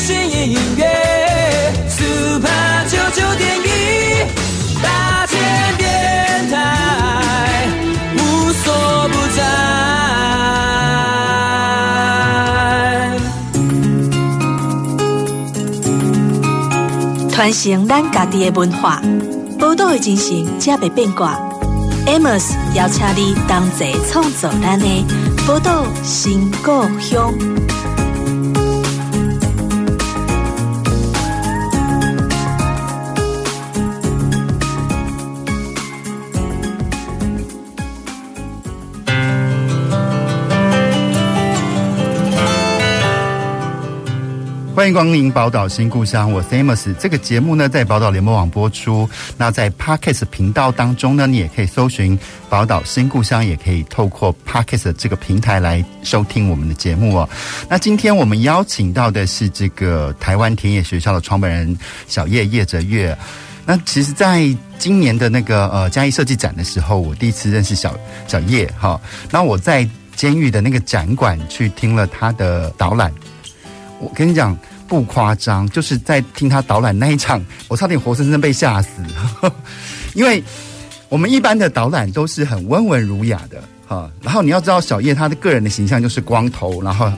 新音乐，Super 九九点一，大千电台，无所不在。传承咱家己的文化，宝岛的精神，才袂变卦。Amos 邀请你同齐创造咱的宝岛新故乡。欢迎光临宝岛新故乡，我是 Amos。这个节目呢，在宝岛联播网播出。那在 Podcast 频道当中呢，你也可以搜寻宝岛新故乡，也可以透过 Podcast 这个平台来收听我们的节目哦。那今天我们邀请到的是这个台湾田野学校的创办人小叶叶哲岳。那其实，在今年的那个呃嘉义设计展的时候，我第一次认识小小叶哈。那我在监狱的那个展馆去听了他的导览，我跟你讲。不夸张，就是在听他导览那一场，我差点活生生被吓死。因为我们一般的导览都是很温文儒雅的哈，然后你要知道小叶他的个人的形象就是光头，然后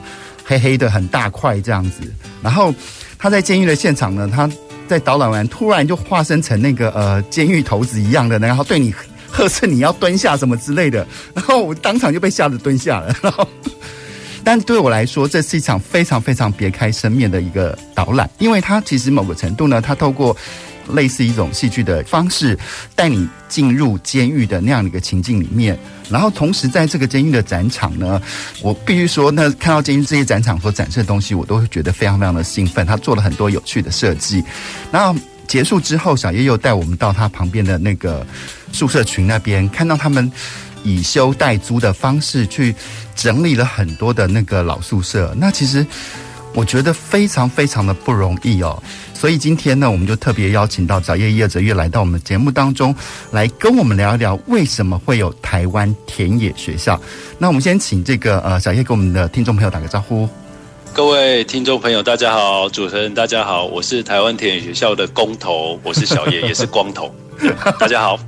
黑黑的很大块这样子，然后他在监狱的现场呢，他在导览完突然就化身成那个呃监狱头子一样的，然后对你呵斥你要蹲下什么之类的，然后我当场就被吓得蹲下了。然后但对我来说，这是一场非常非常别开生面的一个导览，因为它其实某个程度呢，它透过类似一种戏剧的方式，带你进入监狱的那样的一个情境里面，然后同时在这个监狱的展场呢，我必须说，那看到监狱这些展场所展示的东西，我都会觉得非常非常的兴奋。他做了很多有趣的设计，然后结束之后，小叶又带我们到他旁边的那个宿舍群那边，看到他们。以修代租的方式去整理了很多的那个老宿舍，那其实我觉得非常非常的不容易哦。所以今天呢，我们就特别邀请到小叶叶泽月来到我们节目当中，来跟我们聊一聊为什么会有台湾田野学校。那我们先请这个呃小叶跟我们的听众朋友打个招呼。各位听众朋友，大家好，主持人大家好，我是台湾田野学校的工头，我是小叶，也是光头，大家好。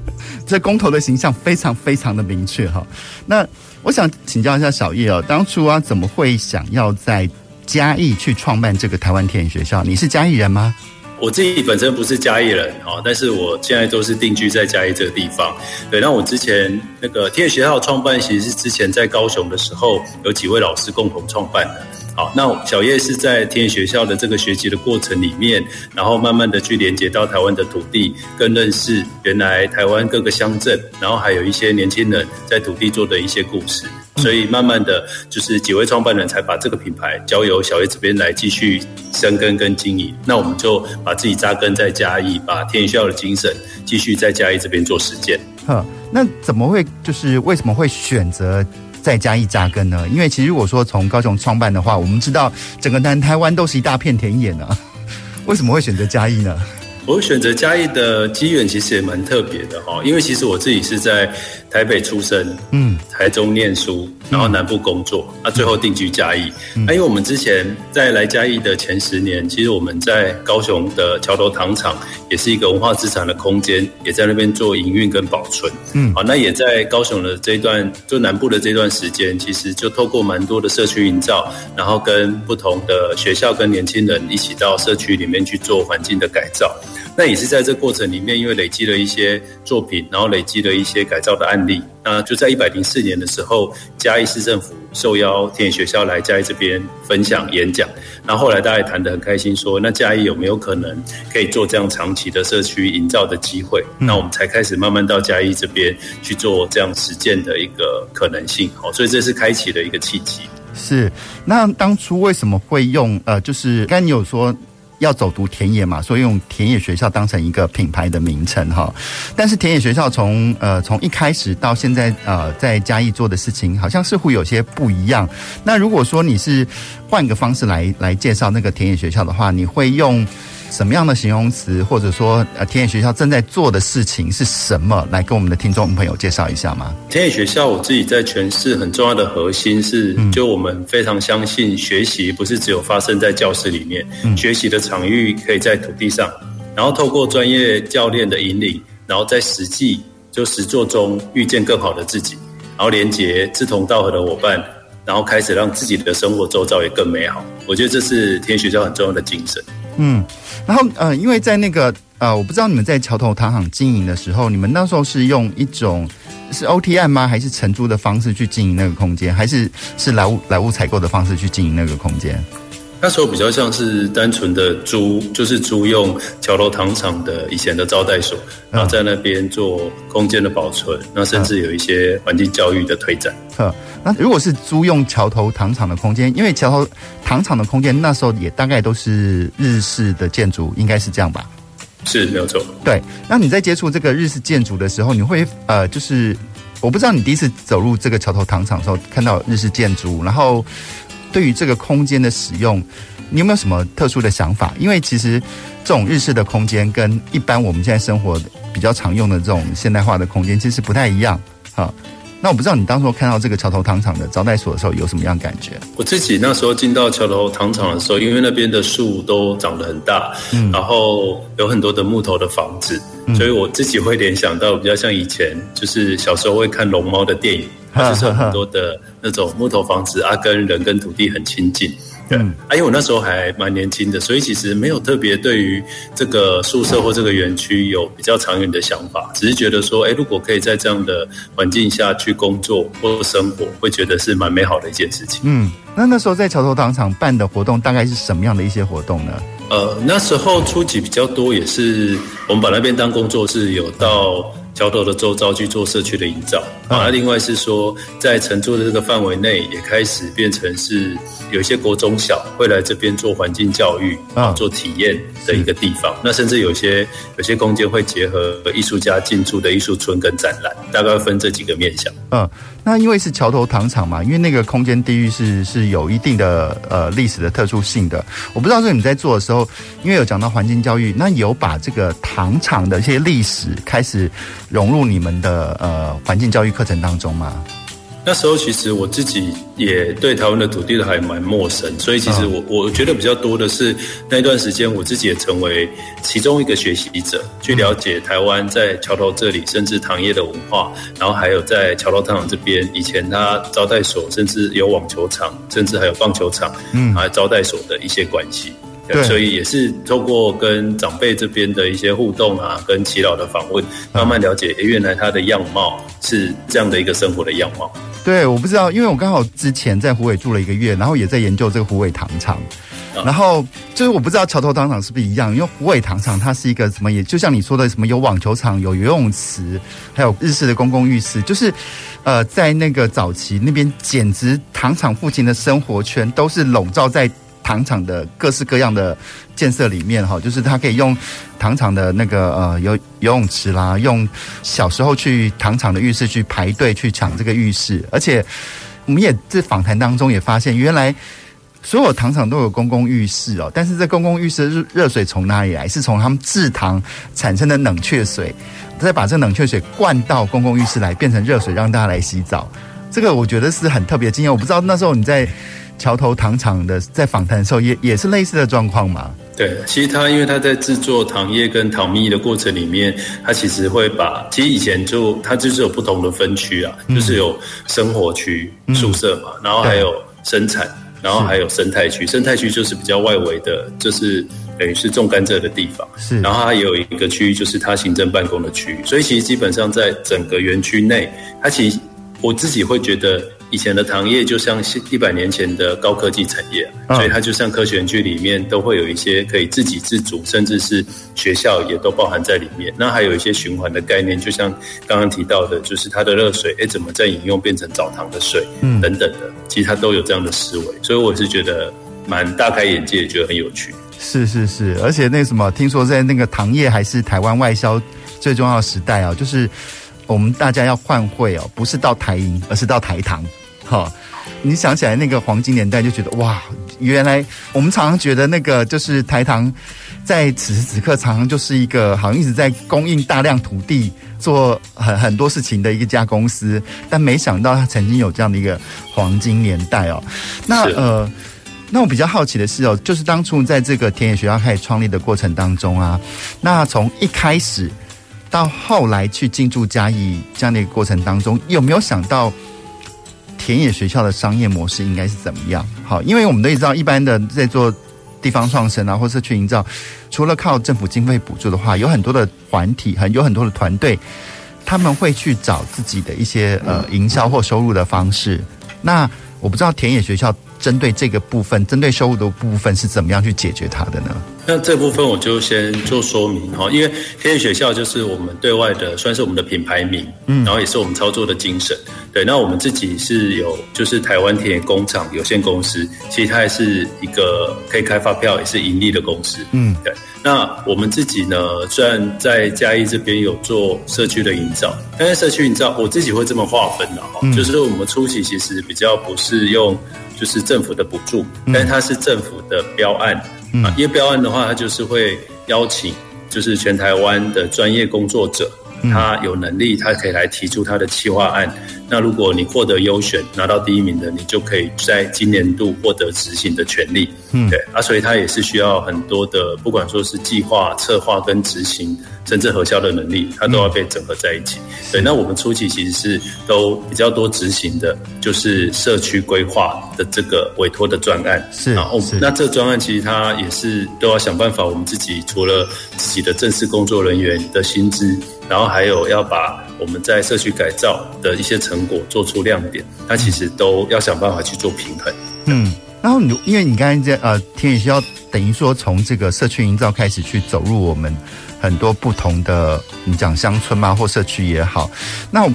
这公投的形象非常非常的明确哈。那我想请教一下小叶哦，当初啊怎么会想要在嘉义去创办这个台湾田野学校？你是嘉义人吗？我自己本身不是嘉义人哦，但是我现在都是定居在嘉义这个地方。对，那我之前那个天野学校创办，其实是之前在高雄的时候，有几位老师共同创办的。好，那小叶是在天野学校的这个学习的过程里面，然后慢慢的去连接到台湾的土地，更认识原来台湾各个乡镇，然后还有一些年轻人在土地做的一些故事，所以慢慢的就是几位创办人才把这个品牌交由小叶这边来继续深耕跟经营。那我们就把自己扎根在嘉义，把天野学校的精神继续在嘉义这边做实践。哈，那怎么会就是为什么会选择？再加一扎根呢？因为其实如果说从高雄创办的话，我们知道整个南台湾都是一大片田野呢。为什么会选择嘉义呢？我选择嘉义的机缘其实也蛮特别的哈，因为其实我自己是在台北出生，嗯，台中念书，然后南部工作，那、嗯啊、最后定居嘉义。那、嗯啊、因为我们之前在来嘉义的前十年，其实我们在高雄的桥头糖厂也是一个文化资产的空间，也在那边做营运跟保存。嗯，好、啊，那也在高雄的这一段，就南部的这段时间，其实就透过蛮多的社区营造，然后跟不同的学校跟年轻人一起到社区里面去做环境的改造。那也是在这过程里面，因为累积了一些作品，然后累积了一些改造的案例。那就在一百零四年的时候，嘉义市政府受邀田野学校来嘉义这边分享演讲。那后后来大家也谈得很开心说，说那嘉义有没有可能可以做这样长期的社区营造的机会？嗯、那我们才开始慢慢到嘉义这边去做这样实践的一个可能性。好，所以这是开启了一个契机。是，那当初为什么会用呃，就是刚你有说。要走读田野嘛，所以用田野学校当成一个品牌的名称哈。但是田野学校从呃从一开始到现在呃在嘉义做的事情，好像似乎有些不一样。那如果说你是换个方式来来介绍那个田野学校的话，你会用什么样的形容词，或者说呃田野学校正在做的事情是什么？来跟我们的听众朋友介绍一下吗？田野学校我自己在诠释很重要的核心是，就我们非常相信学习不是只有发生在教室里面，嗯、学习的场域可以在土地上，然后透过专业教练的引领，然后在实际就实作中遇见更好的自己，然后连接志同道合的伙伴。然后开始让自己的生活周遭也更美好，我觉得这是天野学校很重要的精神。嗯，然后呃，因为在那个呃，我不知道你们在桥头糖行经营的时候，你们那时候是用一种是 OTM 吗？还是承租的方式去经营那个空间？还是是来物来物采购的方式去经营那个空间？那时候比较像是单纯的租，就是租用桥头糖厂的以前的招待所，然后在那边做空间的保存，那甚至有一些环境教育的推展。呵，那如果是租用桥头糖厂的空间，因为桥头糖厂的空间那时候也大概都是日式的建筑，应该是这样吧？是，没有错。对，那你在接触这个日式建筑的时候，你会呃，就是我不知道你第一次走入这个桥头糖厂的时候看到日式建筑，然后。对于这个空间的使用，你有没有什么特殊的想法？因为其实这种日式的空间跟一般我们现在生活比较常用的这种现代化的空间其实不太一样。哈，那我不知道你当初看到这个桥头糖厂的招待所的时候有什么样感觉？我自己那时候进到桥头糖厂的时候，因为那边的树都长得很大，嗯，然后有很多的木头的房子，嗯，所以我自己会联想到比较像以前就是小时候会看龙猫的电影。它就是很多的那种木头房子啊，跟人跟土地很亲近。对，嗯，啊，因为我那时候还蛮年轻的，所以其实没有特别对于这个宿舍或这个园区有比较长远的想法，只是觉得说，哎，如果可以在这样的环境下去工作或生活，会觉得是蛮美好的一件事情。嗯，那那时候在桥头糖厂办的活动大概是什么样的一些活动呢？呃，那时候初级比较多，也是我们把那边当工作室，有到。桥头的周遭去做社区的营造，啊，另外是说，在承租的这个范围内，也开始变成是有一些国中小会来这边做环境教育啊，做体验的一个地方。那甚至有些有些空间会结合艺术家进驻的艺术村跟展览，大概分这几个面向。嗯，那因为是桥头糖厂嘛，因为那个空间地域是是有一定的呃历史的特殊性的。我不知道说你在做的时候，因为有讲到环境教育，那有把这个糖厂的一些历史开始。融入你们的呃环境教育课程当中吗？那时候其实我自己也对台湾的土地的还蛮陌生，所以其实我我觉得比较多的是那一段时间我自己也成为其中一个学习者，去了解台湾在桥头这里甚至糖业的文化，然后还有在桥头糖厂这边以前他招待所，甚至有网球场，甚至还有棒球场，嗯，还有招待所的一些关系。对，所以也是透过跟长辈这边的一些互动啊，跟耆老的访问，慢慢了解，诶，原来他的样貌是这样的一个生活的样貌。对，我不知道，因为我刚好之前在湖尾住了一个月，然后也在研究这个湖尾糖厂，然后就是我不知道桥头糖厂是不是一样，因为虎尾糖厂它是一个什么，也就像你说的什么有网球场、有游泳池，还有日式的公共浴室，就是呃，在那个早期那边，简直糖厂附近的生活圈都是笼罩在。糖厂的各式各样的建设里面，哈，就是他可以用糖厂的那个呃游游泳池啦，用小时候去糖厂的浴室去排队去抢这个浴室，而且我们也在访谈当中也发现，原来所有糖厂都有公共浴室哦，但是这公共浴室的热水从哪里来？是从他们制糖产生的冷却水，再把这冷却水灌到公共浴室来，变成热水让大家来洗澡。这个我觉得是很特别的经验，我不知道那时候你在。桥头糖厂的在访谈的时候也也是类似的状况嘛？对，其实他因为他在制作糖液跟糖蜜的过程里面，他其实会把其实以前就他就是有不同的分区啊，嗯、就是有生活区、宿舍嘛，嗯、然后还有生产，然后还有生态区。生态区就是比较外围的，就是等于是种甘蔗的地方。是，然后它也有一个区域，就是它行政办公的区域。所以其实基本上在整个园区内，它其实我自己会觉得。以前的糖业就像一百年前的高科技产业，所以它就像科学园区里面都会有一些可以自给自足，甚至是学校也都包含在里面。那还有一些循环的概念，就像刚刚提到的，就是它的热水，哎，怎么再饮用变成澡堂的水，嗯，等等的，其实它都有这样的思维。所以我是觉得蛮大开眼界，觉得很有趣。是是是，而且那什么，听说在那个糖业还是台湾外销最重要的时代啊，就是。我们大家要换汇哦，不是到台银，而是到台糖。哈、哦，你想起来那个黄金年代，就觉得哇，原来我们常常觉得那个就是台糖在此时此刻，常常就是一个好像一直在供应大量土地做很很多事情的一个家公司，但没想到它曾经有这样的一个黄金年代哦。那呃，那我比较好奇的是哦，就是当初在这个田野学校开始创立的过程当中啊，那从一开始到后来去进驻嘉义这样的一个过程当中，有没有想到田野学校的商业模式应该是怎么样？好，因为我们都知道，一般的在做。地方创生啊，或社区营造，除了靠政府经费补助的话，有很多的团体，很有很多的团队，他们会去找自己的一些呃营销或收入的方式。那我不知道田野学校针对这个部分，针对收入的部分是怎么样去解决它的呢？那这部分我就先做说明哈，因为田野学校就是我们对外的，算是我们的品牌名，嗯，然后也是我们操作的精神。对，那我们自己是有，就是台湾田野工厂有限公司，其实它也是一个可以开发票，也是盈利的公司，嗯，对。那我们自己呢，虽然在嘉义这边有做社区的营造，但是社区营造我自己会这么划分的哈，嗯，就是我们初期其实比较不是用就是政府的补助，但是它是政府的标案。啊，因为标案的话，它就是会邀请，就是全台湾的专业工作者，他有能力，他可以来提出他的企划案。那如果你获得优选，拿到第一名的，你就可以在今年度获得执行的权利。嗯，对啊，所以它也是需要很多的，不管说是计划、策划跟执行，甚至核销的能力，它都要被整合在一起。对，那我们初期其实是都比较多执行的，就是社区规划的这个委托的专案。是，然后那这专案其实它也是都要想办法，我们自己除了自己的正式工作人员的薪资，然后还有要把。我们在社区改造的一些成果做出亮点，它其实都要想办法去做平衡。嗯，然后你因为你刚才在呃田野需要等于说从这个社区营造开始去走入我们很多不同的你讲乡村嘛或社区也好，那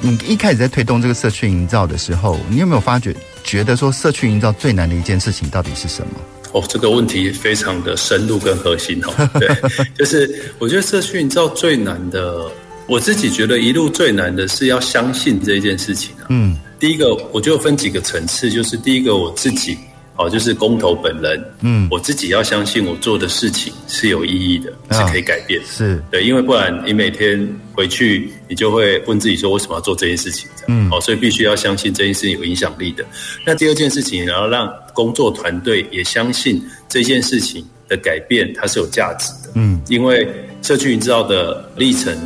你一开始在推动这个社区营造的时候，你有没有发觉觉得说社区营造最难的一件事情到底是什么？哦，这个问题非常的深入跟核心哦。对，就是我觉得社区营造最难的。我自己觉得一路最难的是要相信这件事情啊。嗯，第一个我就分几个层次，就是第一个我自己，哦，就是工头本人，嗯，我自己要相信我做的事情是有意义的，是可以改变，是。对，因为不然你每天回去，你就会问自己说为什么要做这件事情，嗯，哦，所以必须要相信这件事情有影响力的。那第二件事情，然后让工作团队也相信这件事情的改变它是有价值的，嗯，因为社区营造的历程。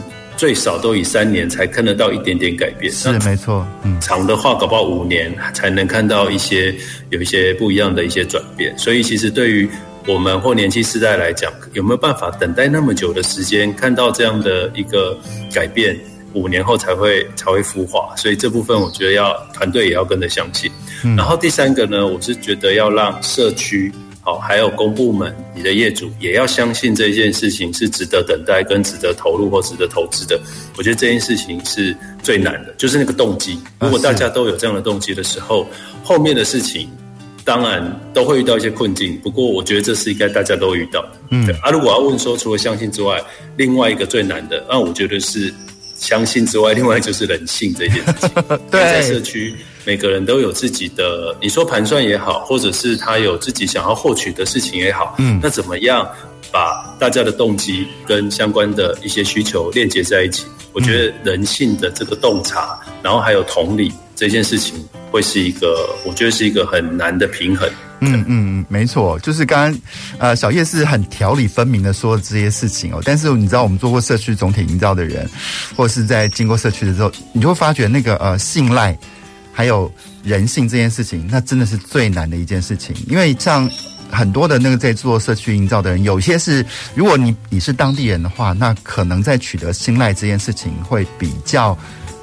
最少都以三年才看得到一点点改变，是没错。嗯，长的话搞不好五年才能看到一些有一些不一样的一些转变。所以其实对于我们或年轻世代来讲，有没有办法等待那么久的时间看到这样的一个改变？五年后才会才会孵化。所以这部分我觉得要团队也要跟着相信。然后第三个呢，我是觉得要让社区。好，还有公部门，你的业主也要相信这件事情是值得等待、跟值得投入或值得投资的。我觉得这件事情是最难的，就是那个动机。如果大家都有这样的动机的时候，后面的事情当然都会遇到一些困境。不过，我觉得这是应该大家都遇到的。嗯，对。啊，如果要问说，除了相信之外，另外一个最难的，那我觉得是相信之外，另外就是人性这件事情。对，在社区。每个人都有自己的，你说盘算也好，或者是他有自己想要获取的事情也好，嗯，那怎么样把大家的动机跟相关的一些需求链接在一起？我觉得人性的这个洞察，然后还有同理这件事情，会是一个，我觉得是一个很难的平衡。嗯嗯嗯，没错，就是刚刚呃小叶是很条理分明的说这些事情哦，但是你知道我们做过社区总体营造的人，或者是在经过社区的时候，你就会发觉那个呃信赖。还有人性这件事情，那真的是最难的一件事情。因为像很多的那个在做社区营造的人，有些是如果你你是当地人的话，那可能在取得信赖这件事情会比较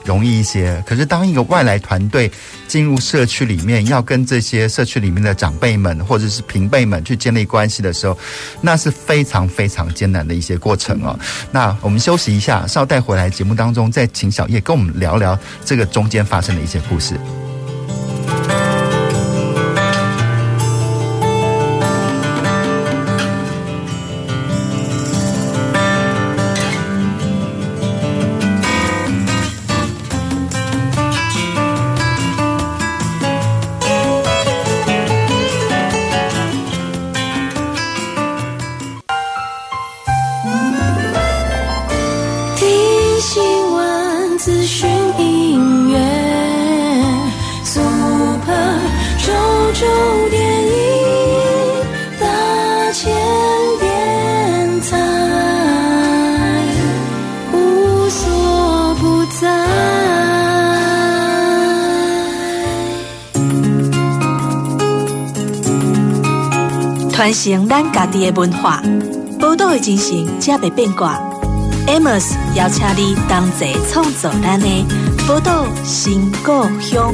容易一些。可是当一个外来团队进入社区里面，要跟这些社区里面的长辈们或者是平辈们去建立关系的时候，那是非常非常艰难的一些过程哦。那我们休息一下，稍待回来节目当中再请小叶跟我们聊聊这个中间发生的一些故事。承咱家己的文化，宝岛的精神才袂变卦。Amos 邀请你同齐创造咱的宝岛新故乡。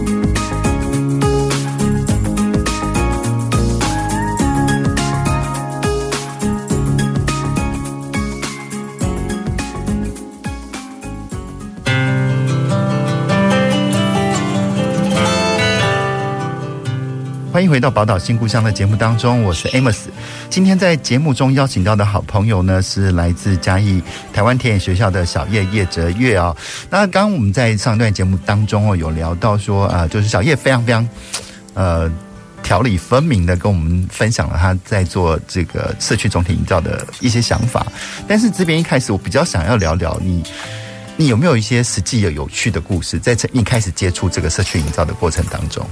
欢迎回到宝岛新故乡的节目当中，我是 Amos。今天在节目中邀请到的好朋友呢，是来自嘉义台湾田野学校的小叶叶哲岳啊。那刚刚我们在上一段节目当中哦，有聊到说啊，就是小叶非常非常呃条理分明的跟我们分享了他在做这个社区总体营造的一些想法。但是这边一开始我比较想要聊聊你，你有没有一些实际有有趣的故事，在一开始接触这个社区营造的过程当中？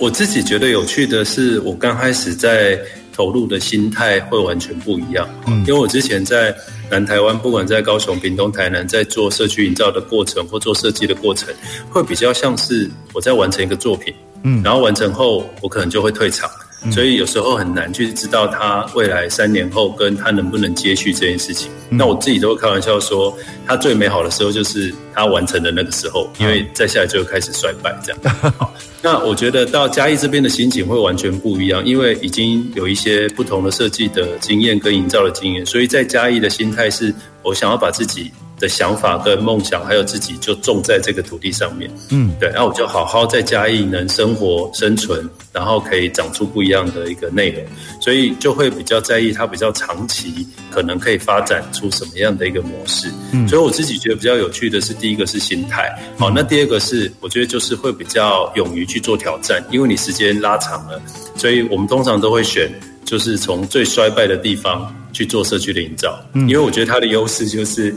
我自己觉得有趣的是，我刚开始在投入的心态会完全不一样。嗯，因为我之前在南台湾，不管在高雄、屏东、台南，在做社区营造的过程或做设计的过程，会比较像是我在完成一个作品。嗯，然后完成后，我可能就会退场。所以有时候很难去知道他未来三年后跟他能不能接续这件事情。那我自己都会开玩笑说，他最美好的时候就是他完成的那个时候，因为再下来就会开始衰败这样。好，那我觉得到嘉义这边的心情会完全不一样，因为已经有一些不同的设计的经验跟营造的经验，所以在嘉义的心态是我想要把自己。的想法跟梦想，还有自己就种在这个土地上面，嗯，对，那我就好好在嘉义能生活生存，然后可以长出不一样的一个内容，所以就会比较在意它比较长期可能可以发展出什么样的一个模式，嗯，所以我自己觉得比较有趣的是第一个是心态，好，那第二个是我觉得就是会比较勇于去做挑战，因为你时间拉长了，所以我们通常都会选就是从最衰败的地方去做社区的营造，嗯，因为我觉得它的优势就是。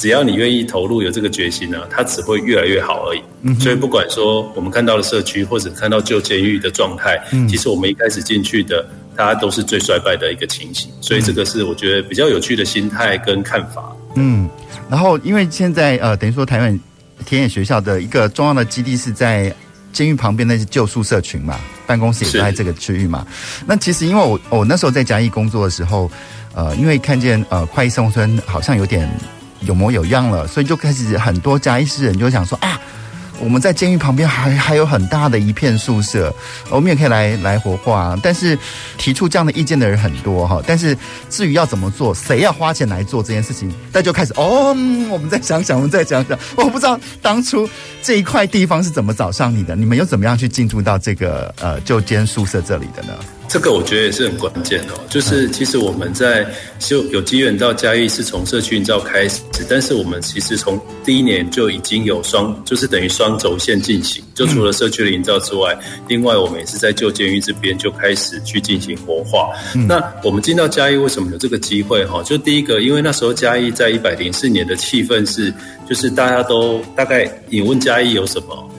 只要你愿意投入，有这个决心呢，它只会越来越好而已。嗯、所以不管说我们看到的社区，或者看到旧监狱的状态，嗯，其实我们一开始进去的，大家都是最衰败的一个情形。所以这个是我觉得比较有趣的心态跟看法。嗯，然后因为现在呃，等于说台湾田野学校的一个重要的基地是在监狱旁边那些旧宿舍群嘛，办公室也在这个区域嘛。那其实因为我我那时候在嘉义工作的时候，呃，因为看见呃快意生活村好像有点。有模有样了，所以就开始很多嘉义市人就想说啊，我们在监狱旁边还还有很大的一片宿舍，我们也可以来来活化。但是提出这样的意见的人很多哈，但是至于要怎么做，谁要花钱来做这件事情，大家就开始哦，我们再想想，我们再想想。我不知道当初这一块地方是怎么找上你的，你们又怎么样去进驻到这个呃旧监宿舍这里的呢？这个我觉得也是很关键哦，就是其实我们在就有机缘到嘉义是从社区营造开始，但是我们其实从第一年就已经有双，就是等于双轴线进行，就除了社区的营造之外，另外我们也是在旧监狱这边就开始去进行活化。那我们进到嘉义为什么有这个机会哈？就第一个，因为那时候嘉义在一百零四年的气氛是，就是大家都大概你问嘉义有什么？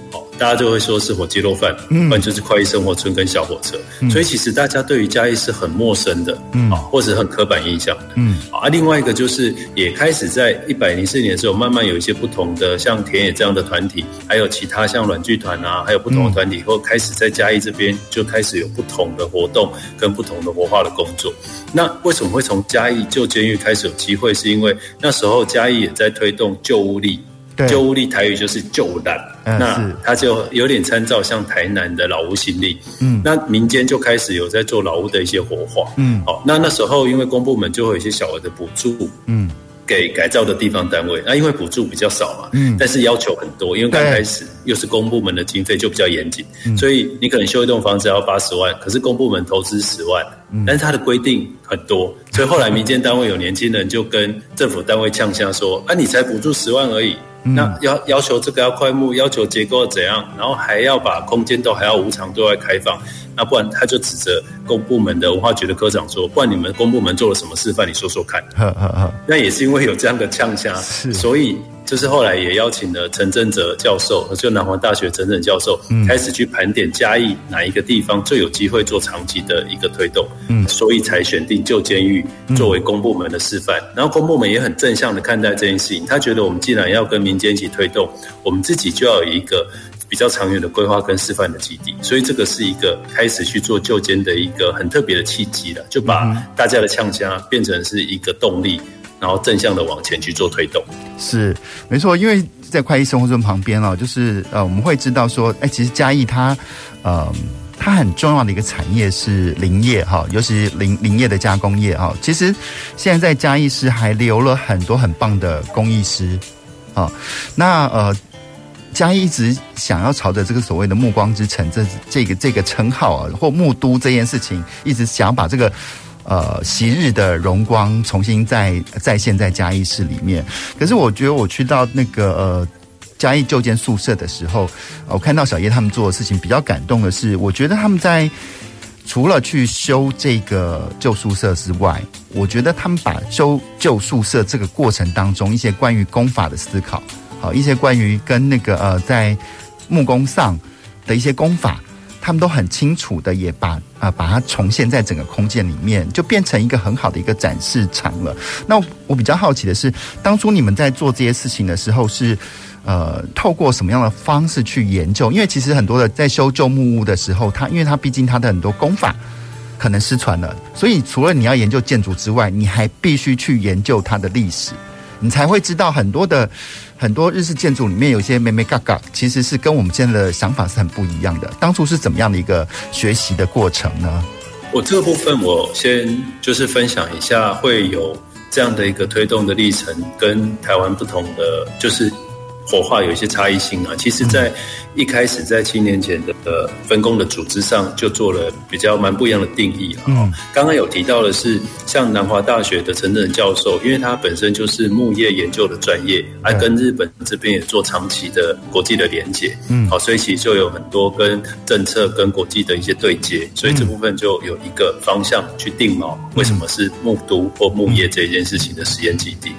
大家就会说是火鸡肉饭，不然就是快意生活村跟小火车，嗯、所以其实大家对于嘉义是很陌生的，嗯，或者很刻板印象的，嗯，啊，另外一个就是也开始在一百零四年的时候，慢慢有一些不同的像田野这样的团体，还有其他像软剧团啊，还有不同的团体，或开始在嘉义这边就开始有不同的活动跟不同的活化的工作。那为什么会从嘉义旧监狱开始有机会？是因为那时候嘉义也在推动旧屋力。旧屋力台语就是旧烂，嗯，那它就有点参照像台南的老屋新力，嗯，那民间就开始有在做老屋的一些活化，嗯，好，那那时候因为公部门就会有一些小额的补助，嗯，给改造的地方单位，那因为补助比较少嘛，嗯，但是要求很多，因为刚开始又是公部门的经费就比较严谨，嗯，所以你可能修一栋房子要八十万，可是公部门投资十万，嗯，但是它的规定很多，所以后来民间单位有年轻人就跟政府单位呛声说，啊，你才补助十万而已。那要要求这个要快木，要求结构怎样，然后还要把空间都还要无偿对外开放，那不然他就指责公部门的文化局的科长说，不然你们公部门做了什么示范？你说说看。呵呵呵。那也是因为有这样的呛虾，所以。就是后来也邀请了陈正哲教授，就南华大学陈正教授，开始去盘点嘉义哪一个地方最有机会做长期的一个推动，嗯，所以才选定旧监狱作为公部门的示范。然后公部门也很正向的看待这件事情，他觉得我们既然要跟民间一起推动，我们自己就要有一个比较长远的规划跟示范的基地，所以这个是一个开始去做旧监的一个很特别的契机了，就把大家的呛声变成是一个动力，然后正向的往前去做推动。是，没错，因为在快意生活村旁边哦，就是呃，我们会知道说，哎，其实嘉义它，呃，它很重要的一个产业是林业哈，尤其林林业的加工业哈。其实现在在嘉义市还留了很多很棒的工艺师啊，那呃。嘉义一直想要朝着这个所谓的“暮光之城”这这个这个称号啊，或木都这件事情，一直想要把这个呃昔日的荣光重新再再现在嘉义市里面。可是我觉得我去到那个呃嘉义旧建宿舍的时候，我看到小叶他们做的事情比较感动的是，我觉得他们在除了去修这个旧宿舍之外，我觉得他们把修旧宿舍这个过程当中一些关于功法的思考。好，一些关于跟那个呃，在木工上的一些功法，他们都很清楚的，也把啊、把它重现在整个空间里面，就变成一个很好的一个展示场了。那我比较好奇的是，当初你们在做这些事情的时候是，呃透过什么样的方式去研究？因为其实很多的在修旧木屋的时候，它因为它毕竟它的很多功法可能失传了，所以除了你要研究建筑之外，你还必须去研究它的历史。你才会知道很多的很多日式建筑里面有一些美美嘎嘎，其实是跟我们现在的想法是很不一样的。当初是怎么样的一个学习的过程呢？我这个部分我先就是分享一下，会有这样的一个推动的历程，跟台湾不同的就是活化有一些差异性啊。其实，在一开始在七年前的的分工的组织上，就做了比较蛮不一样的定义啊。嗯，刚刚有提到的是，像南华大学的陈正教授，因为他本身就是木业研究的专业，还跟日本这边也做长期的国际的连接。嗯，好，所以其实就有很多跟政策跟国际的一些对接，所以这部分就有一个方向去定锚，为什么是木都或木业这一件事情的实验基地。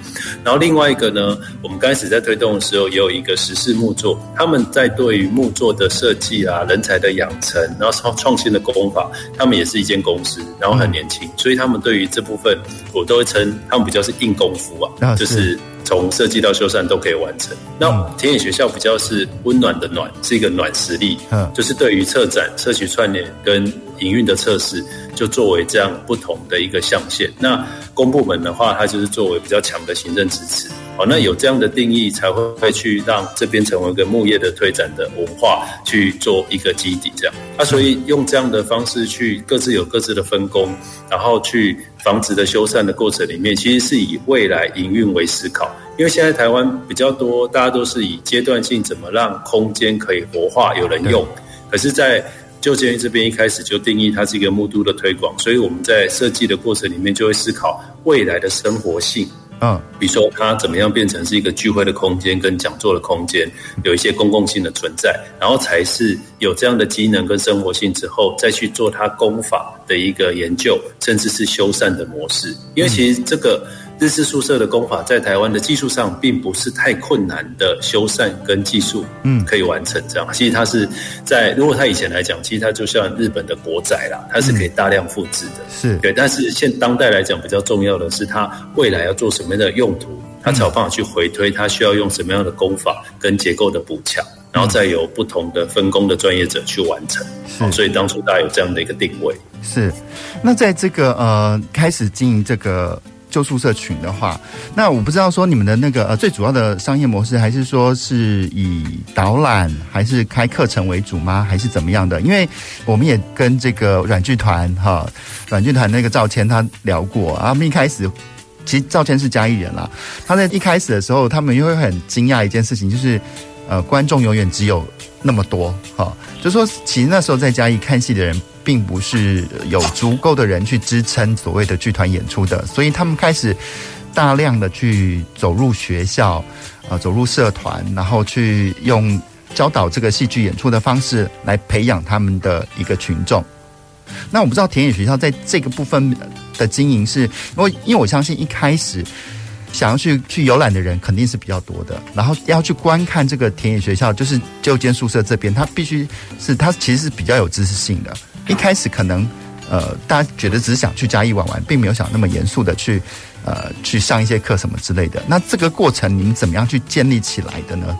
然后另外一个呢，我们刚开始在推动的时候，也有一个时事木作，他们在对于木作的设计啊，人才的养成，然后创创新的工法，他们也是一间公司，然后很年轻，所以他们对于这部分，我都会称他们比较是硬功夫啊，就是从设计到修缮都可以完成。那田野学校比较是温暖的暖，是一个暖实力，嗯，就是对于策展、社区串联跟营运的测试，就作为这样不同的一个象限。那公部门的话，它就是作为比较强的行政支持。好，那有这样的定义，才会会去让这边成为一个木业的推展的文化，去做一个基底，这样。那所以用这样的方式去各自有各自的分工，然后去房子的修缮的过程里面，其实是以未来营运为思考。因为现在台湾比较多，大家都是以阶段性怎么让空间可以活化，有人用。可是，在旧监狱这边一开始就定义它是一个木都的推广，所以我们在设计的过程里面就会思考未来的生活性。嗯，比如说它怎么样变成是一个聚会的空间跟讲座的空间，有一些公共性的存在，然后才是有这样的机能跟生活性之后，再去做它功法的一个研究，甚至是修缮的模式。因为其实这个。日式宿舍的工法在台湾的技术上并不是太困难的修缮跟技术，嗯，可以完成这样。其实它是在，如果它以前来讲，其实它就像日本的国宅啦，它是可以大量复制的，是对。但是现当代来讲，比较重要的是它未来要做什么样的用途，它才有办法去回推，它需要用什么样的工法跟结构的补强，然后再由不同的分工的专业者去完成。是，所以当初大家有这样的一个定位。是，那在这个呃开始经营这个。旧宿舍群的话，那我不知道说你们的那个呃最主要的商业模式，还是说是以导览还是开课程为主吗？还是怎么样的？因为我们也跟这个软剧团哈，软剧团那个赵谦他聊过啊，他们一开始其实赵谦是嘉义人啦，他在一开始的时候，他们又会很惊讶一件事情，就是呃观众永远只有那么多哈，就说其实那时候在嘉义看戏的人。并不是有足够的人去支撑所谓的剧团演出的，所以他们开始大量的去走入学校，啊，走入社团，然后去用教导这个戏剧演出的方式来培养他们的一个群众。那我不知道田野学校在这个部分的经营是，因为因为我相信一开始。想要去去游览的人肯定是比较多的，然后要去观看这个田野学校，就是就间宿舍这边，它必须是它其实是比较有知识性的。一开始可能呃大家觉得只是想去加一玩玩，并没有想那么严肃的去呃去上一些课什么之类的。那这个过程你们怎么样去建立起来的呢？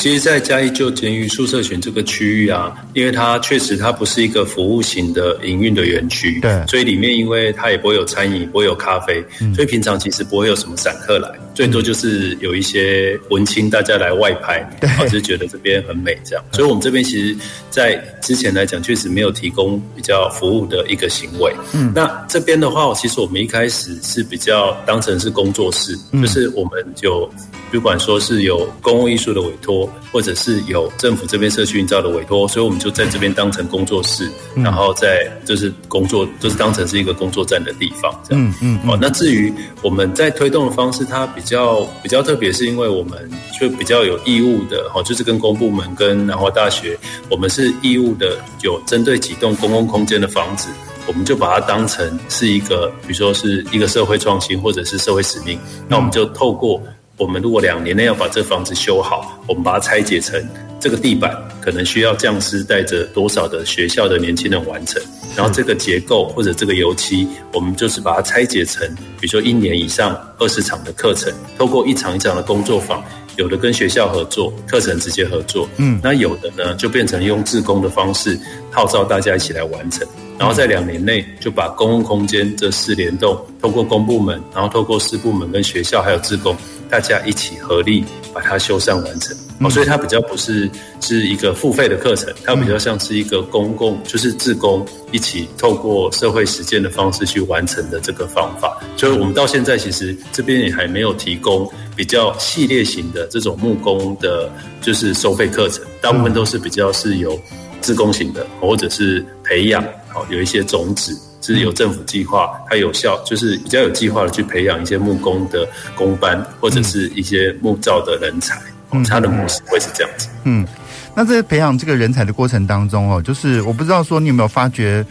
其实，在嘉义旧监狱宿舍群这个区域啊，因为它确实它不是一个服务型的营运的园区，对，所以里面因为它也不会有餐饮，不会有咖啡，嗯、所以平常其实不会有什么散客来，最多就是有一些文青大家来外拍，对，就是觉得这边很美这样。所以我们这边其实，在之前来讲，确实没有提供比较服务的一个行为。嗯，那这边的话，其实我们一开始是比较当成是工作室，嗯、就是我们就。不管说是有公共艺术的委托，或者是有政府这边社区营造的委托，所以我们就在这边当成工作室，然后在就是工作，就是当成是一个工作站的地方，这样。嗯嗯。哦，那至于我们在推动的方式，它比比较比较特别，是因为我们就比较有义务的，哦，就是跟公部门、跟南华大学，我们是义务的，有针对几栋公共空间的房子，我们就把它当成是一个，比如说是一个社会创新，或者是社会使命，那我们就透过。我们如果两年内要把这房子修好，我们把它拆解成这个地板可能需要匠师带着多少的学校的年轻人完成，然后这个结构或者这个油漆，我们就是把它拆解成，比如说一年以上二十场的课程，透过一场一场的工作坊，有的跟学校合作，课程直接合作，嗯，那有的呢就变成用自工的方式号召大家一起来完成，然后在两年内就把公共空间这四联动，透过公部门，然后透过私部门跟学校还有自工。大家一起合力把它修缮完成，哦，所以它比较不是是一个付费的课程，它比较像是一个公共，就是自工一起透过社会实践的方式去完成的这个方法。所以我们到现在其实这边也还没有提供比较系列型的这种木工的，就是收费课程，大部分都是比较是有自工型的，或者是培养，好有一些种子。是有政府计划，它有效，就是比较有计划的去培养一些木工的工班，或者是一些木造的人才。嗯，它的模式会是这样子。嗯，那在培养这个人才的过程当中哦，就是我不知道说你有没有发觉，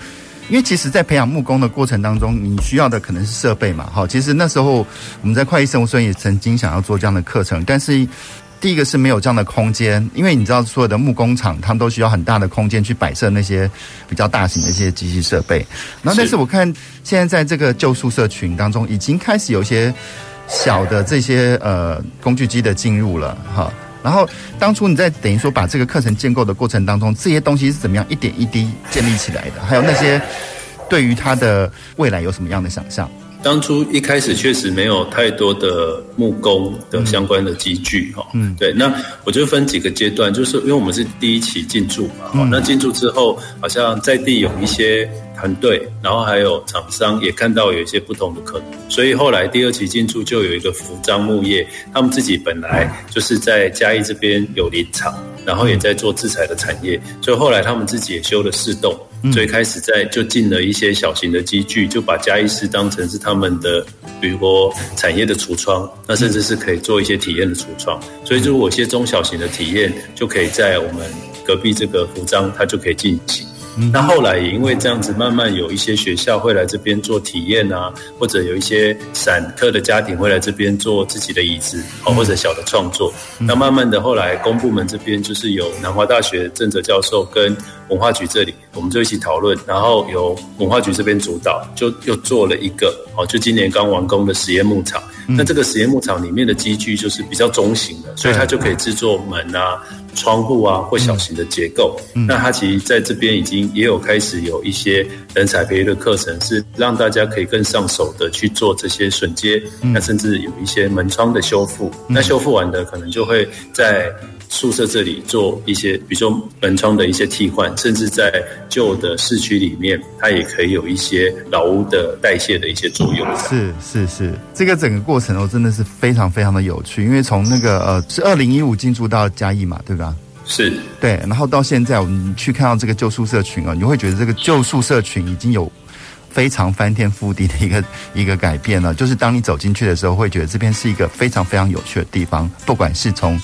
因为其实，在培养木工的过程当中，你需要的可能是设备嘛。好，其实那时候我们在会计生物所也曾经想要做这样的课程，但是。第一个是没有这样的空间，因为你知道所有的木工厂，他们都需要很大的空间去摆设那些比较大型的一些机器设备。然后，但是我看现在在这个旧宿舍群当中，已经开始有一些小的这些呃工具机的进入了哈。然后，当初你在等于说把这个课程建构的过程当中，这些东西是怎么样一点一滴建立起来的？还有那些对于它的未来有什么样的想象？当初一开始确实没有太多的木工的相关的机具哈，嗯，对，那我就分几个阶段，就是因为我们是第一期进驻嘛，嗯，那进驻之后，好像在地有一些团队，然后还有厂商也看到有一些不同的可能，所以后来第二期进驻就有一个福樟木业，他们自己本来就是在嘉义这边有林场，然后也在做制材的产业，所以后来他们自己也修了四栋。最开始在就进了一些小型的机具，就把嘉义市当成是他们的，比如说产业的橱窗，那甚至是可以做一些体验的橱窗。所以，如果一些中小型的体验，就可以在我们隔壁这个服装，它就可以进行。那后来也因为这样子，慢慢有一些学校会来这边做体验啊，或者有一些散客的家庭会来这边做自己的椅子，哦，或者小的创作。那慢慢的后来公部门这边就是有南华大学郑哲教授跟文化局这里，我们就一起讨论，然后由文化局这边主导，就又做了一个哦，就今年刚完工的实验牧场。那这个实验牧场里面的机具就是比较中型的，所以它就可以制作门啊。窗户啊，或小型的结构，嗯、那它其实在这边已经也有开始有一些人才培育的课程，是让大家可以更上手的去做这些榫接，嗯、那甚至有一些门窗的修复，嗯、那修复完的可能就会在宿舍这里做一些，比如说门窗的一些替换，甚至在旧的市区里面，它也可以有一些老屋的代谢的一些作用。是是是，这个整个过程哦，真的是非常非常的有趣，因为从那个呃是二零一五进驻到嘉义嘛，对吧？是对，然后到现在我们去看到这个旧宿舍群啊，你会觉得这个旧宿舍群已经有。非常翻天覆地的一个一个改变了，就是当你走进去的时候，会觉得这边是一个非常非常有趣的地方。不管是从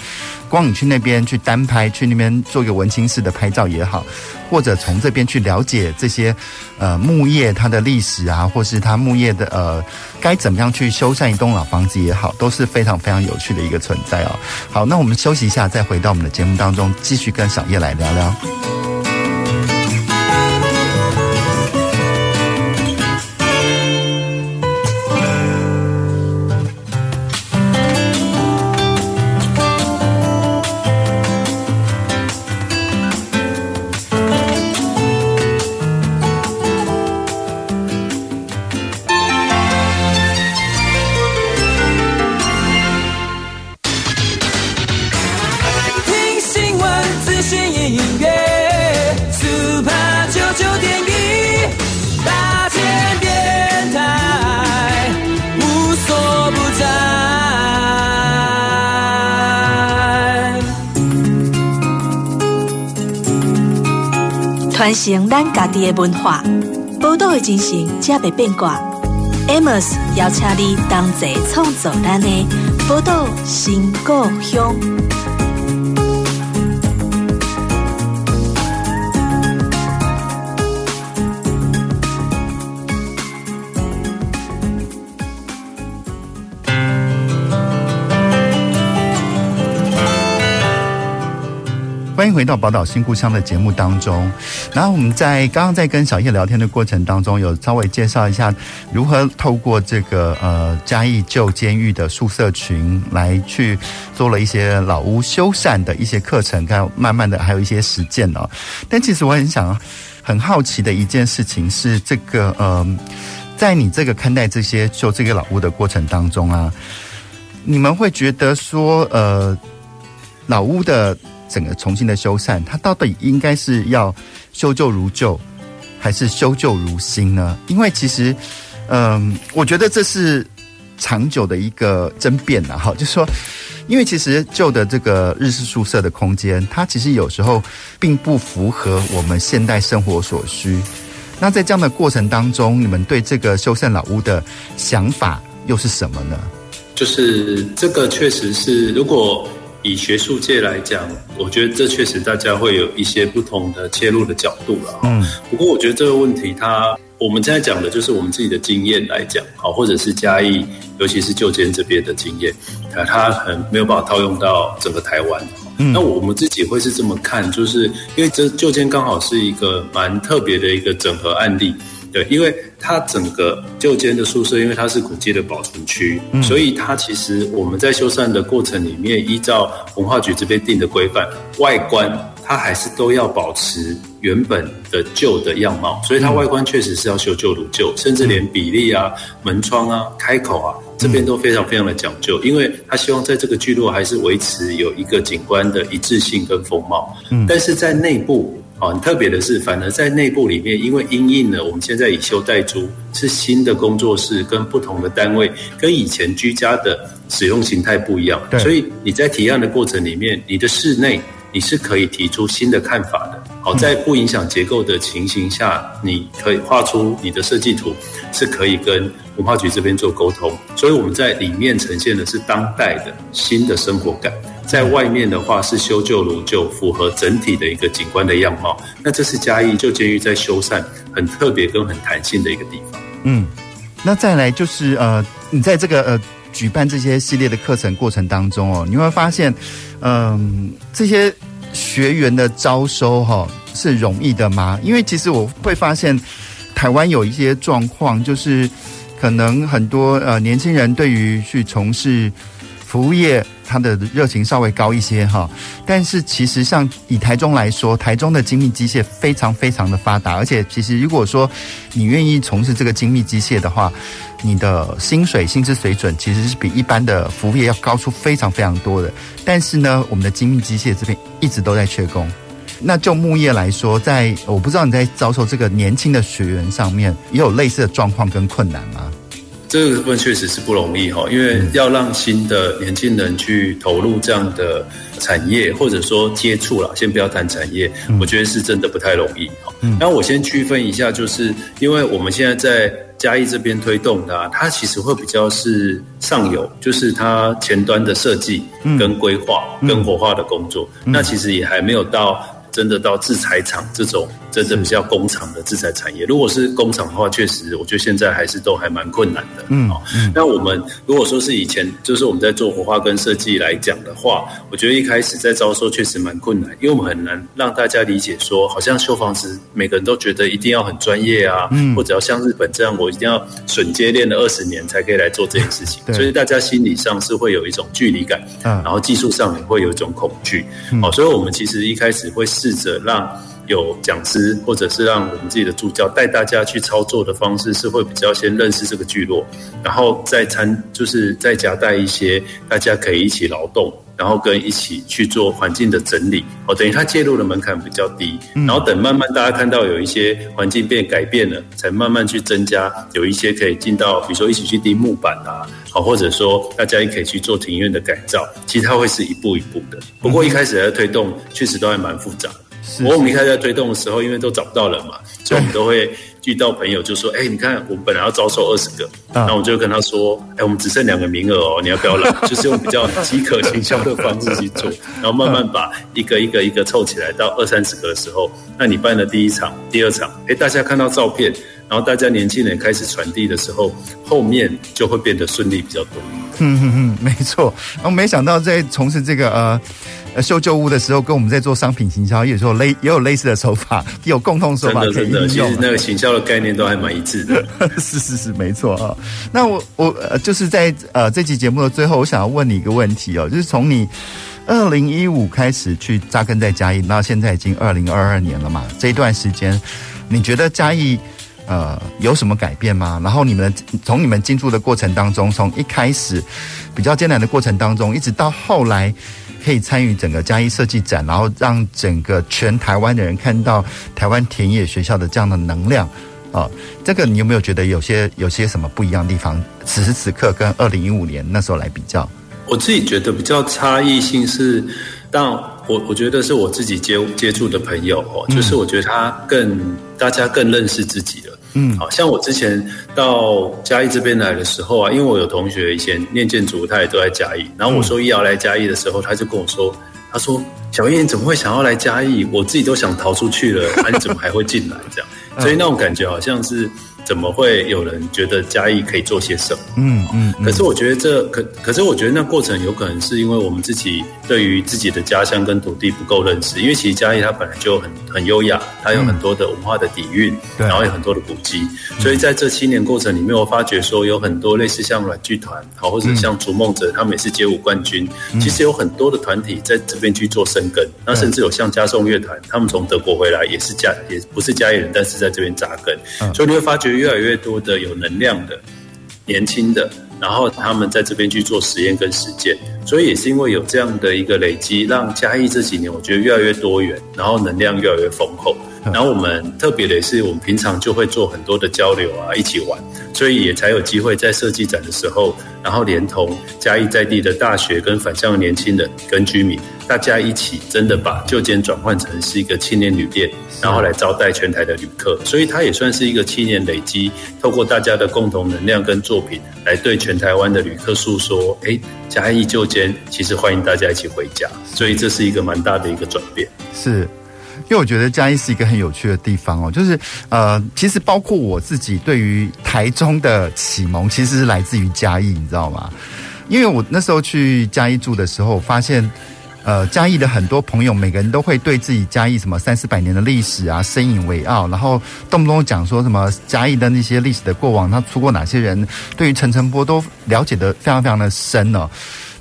光你去那边去单拍，去那边做一个文青式的拍照也好，或者从这边去了解这些呃木业它的历史啊，或是它木业的呃该怎么样去修缮一栋老房子也好，都是非常非常有趣的一个存在哦。好，那我们休息一下，再回到我们的节目当中，继续跟小叶来聊聊。承咱家己的文化，宝岛的精神才袂变卦。Amos 邀请你同齐创造咱的宝岛新故乡。欢迎回到宝岛新故乡的节目当中。然后我们在刚刚在跟小叶聊天的过程当中，有稍微介绍一下如何透过这个呃嘉义旧监狱的宿舍群来去做了一些老屋修缮的一些课程，看慢慢的还有一些实践哦。但其实我很想很好奇的一件事情是，这个呃，在你这个看待这些修这个老屋的过程当中啊，你们会觉得说呃老屋的。整个重新的修缮，它到底应该是要修旧如旧，还是修旧如新呢？因为其实，嗯，我觉得这是长久的一个争辩呐。哈，就是说，因为其实旧的这个日式宿舍的空间，它其实有时候并不符合我们现代生活所需。那在这样的过程当中，你们对这个修缮老屋的想法又是什么呢？就是这个确实是，如果。以学术界来讲，我觉得这确实大家会有一些不同的切入的角度了。嗯，不过我觉得这个问题它，它我们现在讲的就是我们自己的经验来讲，好，或者是嘉义，尤其是旧监这边的经验，啊，它很没有办法套用到整个台湾。嗯，那我们自己会是这么看，就是因为这旧监刚好是一个蛮特别的一个整合案例。对，因为它整个旧监的宿舍，因为它是古迹的保存区，嗯，所以它其实我们在修缮的过程里面，依照文化局这边定的规范，外观它还是都要保持原本的旧的样貌，所以它外观确实是要修旧如旧，甚至连比例啊、门窗啊、开口啊这边都非常非常的讲究，因为他希望在这个聚落还是维持有一个景观的一致性跟风貌，嗯，但是在内部。好，很特别的是，反而在内部里面，因为因应了，我们现在以修代租是新的工作室，跟不同的单位，跟以前居家的使用形态不一样，对，所以你在提案的过程里面，你的室内你是可以提出新的看法的。好，在不影响结构的情形下，你可以画出你的设计图，是可以跟文化局这边做沟通。所以我们在里面呈现的是当代的新的生活感。在外面的话是修旧如旧，符合整体的一个景观的样貌。那这是嘉义旧监狱在修缮很特别跟很弹性的一个地方。嗯，那再来就是呃，你在这个呃举办这些系列的课程过程当中哦，你会发现，嗯、这些学员的招收哈、是容易的吗？因为其实我会发现，台湾有一些状况，就是可能很多呃年轻人对于去从事服务业。它的热情稍微高一些哈，但是其实像以台中来说，台中的精密机械非常非常的发达，而且其实如果说你愿意从事这个精密机械的话，你的薪水薪资水准其实是比一般的服务业要高出非常非常多的。但是呢，我们的精密机械这边一直都在缺工。那就木业来说，在我不知道你在招收这个年轻的学员上面，也有类似的状况跟困难吗？这个部分确实是不容易哈，因为要让新的年轻人去投入这样的产业，或者说接触了，先不要谈产业，我觉得是真的不太容易哈。那我先区分一下，就是因为我们现在在嘉义这边推动的，它其实会比较是上游，就是它前端的设计、跟规划、跟活化的工作，那其实也还没有到真的到制裁厂这种。真正比较工厂的制裁产业，如果是工厂的话，确实我觉得现在还是都还蛮困难的。嗯，好，那我们如果说是以前，就是我们在做活化跟设计来讲的话，我觉得一开始在招收确实蛮困难，因为我们很难让大家理解说，好像修房子每个人都觉得一定要很专业啊，嗯，或者要像日本这样，我一定要榫接练了二十年才可以来做这件事情，所以大家心理上是会有一种距离感，然后技术上也会有一种恐惧。好，所以我们其实一开始会试着让。有讲师，或者是让我们自己的助教带大家去操作的方式，是会比较先认识这个聚落，然后再参，就是再夹带一些大家可以一起劳动，然后跟一起去做环境的整理。哦，等于它介入的门槛比较低，然后等慢慢大家看到有一些环境变改变了，才慢慢去增加，有一些可以进到，比如说一起去钉木板啊，好，或者说大家也可以去做庭院的改造，其实它会是一步一步的。不过一开始在推动，确实都还蛮复杂。我们一开始在推动的时候，因为都找不到人嘛，所以我们都会遇到朋友就说：“哎、欸，你看，我们本来要招收二十个，那、嗯、我就跟他说：哎、欸，我们只剩两个名额哦，你要不要来？就是用比较饥渴营销的方式去做，然后慢慢把一个一个一个凑起来，到二三十个的时候，那你办了第一场、第二场，哎、欸，大家看到照片，然后大家年轻人开始传递的时候，后面就会变得顺利比较多。嗯嗯嗯，没错。我没想到在从事这个呃。修旧屋的时候，跟我们在做商品行销，也有时候类也有类似的手法，也有共同手法可以用。其实那个行销的概念都还蛮一致的。是是是，没错啊。那我我呃，就是在呃这期节目的最后，我想要问你一个问题哦，就是从你二零一五开始去扎根在嘉义，到现在已经二零二二年了嘛，这一段时间，你觉得嘉义呃有什么改变吗？然后你们从你们进驻的过程当中，从一开始比较艰难的过程当中，一直到后来。可以参与整个嘉义设计展，然后让整个全台湾的人看到台湾田野学校的这样的能量啊！这个你有没有觉得有些有些什么不一样的地方？此时此刻跟二零一五年那时候来比较，我自己觉得比较差异性是，但我我觉得是我自己接接触的朋友哦，就是我觉得他更大家更认识自己了。嗯，好像我之前到嘉义这边来的时候啊，因为我有同学以前念建筑，他也都在嘉义。然后我说要来嘉义的时候，他就跟我说：“他说小燕你怎么会想要来嘉义？我自己都想逃出去了，啊，你怎么还会进来？这样，所以那种感觉好像是。”怎么会有人觉得嘉义可以做些什么？嗯嗯，可是我觉得这可，可是我觉得那过程有可能是因为我们自己对于自己的家乡跟土地不够认识。因为其实嘉义它本来就很很优雅，它有很多的文化的底蕴，然后有很多的古迹。所以在这七年过程里面，我发觉说有很多类似像软剧团，好或者像逐梦者，他们也是街舞冠军。其实有很多的团体在这边去做生根。那甚至有像嘉颂乐团，他们从德国回来也是嘉，也不是嘉义人，但是在这边扎根。所以你会发觉。越来越多的有能量的年轻的，然后他们在这边去做实验跟实践，所以也是因为有这样的一个累积，让嘉义这几年我觉得越来越多元，然后能量越来越丰厚。然后我们特别的是，我们平常就会做很多的交流啊，一起玩，所以也才有机会在设计展的时候，然后连同嘉义在地的大学跟返乡的年轻人跟居民，大家一起真的把旧间转换成是一个青年旅店，然后来招待全台的旅客，所以它也算是一个七年累积，透过大家的共同能量跟作品，来对全台湾的旅客诉说，哎，嘉义旧间其实欢迎大家一起回家，所以这是一个蛮大的一个转变，是。因为我觉得嘉义是一个很有趣的地方哦，就是呃，其实包括我自己对于台中的启蒙，其实是来自于嘉义，你知道吗？因为我那时候去嘉义住的时候，发现呃，嘉义的很多朋友，每个人都会对自己嘉义什么三四百年的历史啊深引为傲，然后动不动讲说什么嘉义的那些历史的过往，他出过哪些人，对于陈澄波都了解得非常非常的深哦。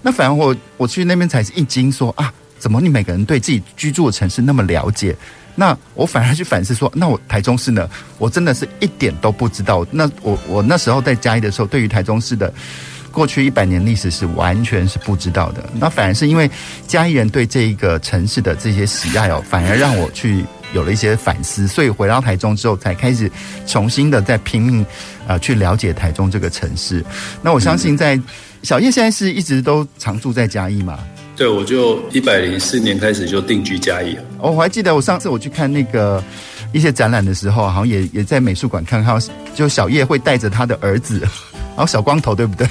那反而我我去那边才是一惊说啊。怎么？你每个人对自己居住的城市那么了解？那我反而去反思说，那我台中市呢？我真的是一点都不知道。那我我那时候在嘉义的时候，对于台中市的过去一百年历史是完全是不知道的。那反而是因为嘉义人对这一个城市的这些喜爱哦，反而让我去有了一些反思。所以回到台中之后，才开始重新的在拼命啊、去了解台中这个城市。那我相信，在小叶现在是一直都常住在嘉义嘛？对，我就一百零四年开始就定居嘉义了。哦，我还记得我上次我去看那个一些展览的时候，好像也也在美术馆看，看到就小叶会带着他的儿子，然 后小光头，对不对？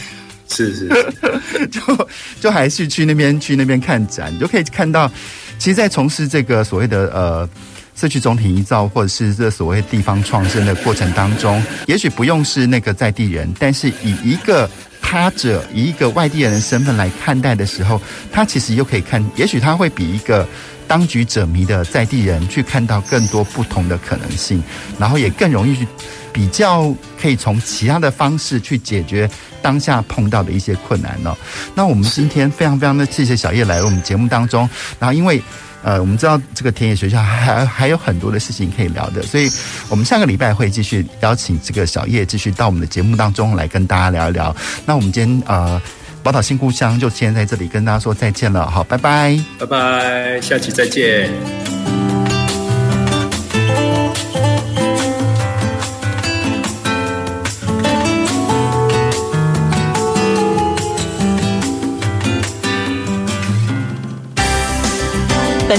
是是，就就还是去那边去那边看展，你就可以看到，其实，在从事这个所谓的呃社区总体营造或者是这所谓地方创生的过程当中，也许不用是那个在地人，但是以一个。他者以一个外地人的身份来看待的时候，他其实又可以看，也许他会比一个当局者迷的在地人去看到更多不同的可能性，然后也更容易去比较，可以从其他的方式去解决当下碰到的一些困难哦。那我们今天非常非常的谢谢小叶来我们节目当中，然后因为。呃，我们知道这个田野学校还还有很多的事情可以聊的，所以我们下个礼拜会继续邀请这个小叶继续到我们的节目当中来跟大家聊一聊。那我们今天呃，宝岛新故乡就先在这里跟大家说再见了，好，拜拜，拜拜，下期再见。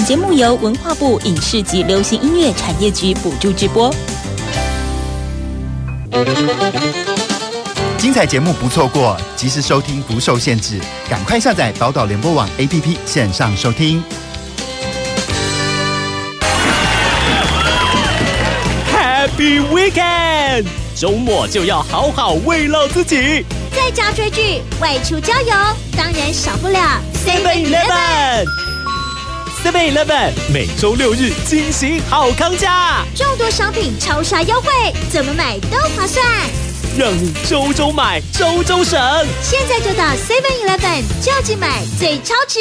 本节目由文化部影视及流行音乐产业局补助直播。精彩节目不错过，及时收听不受限制，赶快下载宝岛联播网 APP 线上收听。Happy Weekend！周末就要好好慰劳自己，在家追剧、外出郊游，当然少不了 Seven Eleven。Seven Eleven 每周六日惊喜好康价，众多商品超杀优惠，怎么买都划算，让你周周买周周省。现在就到 Seven Eleven 就近买最超值。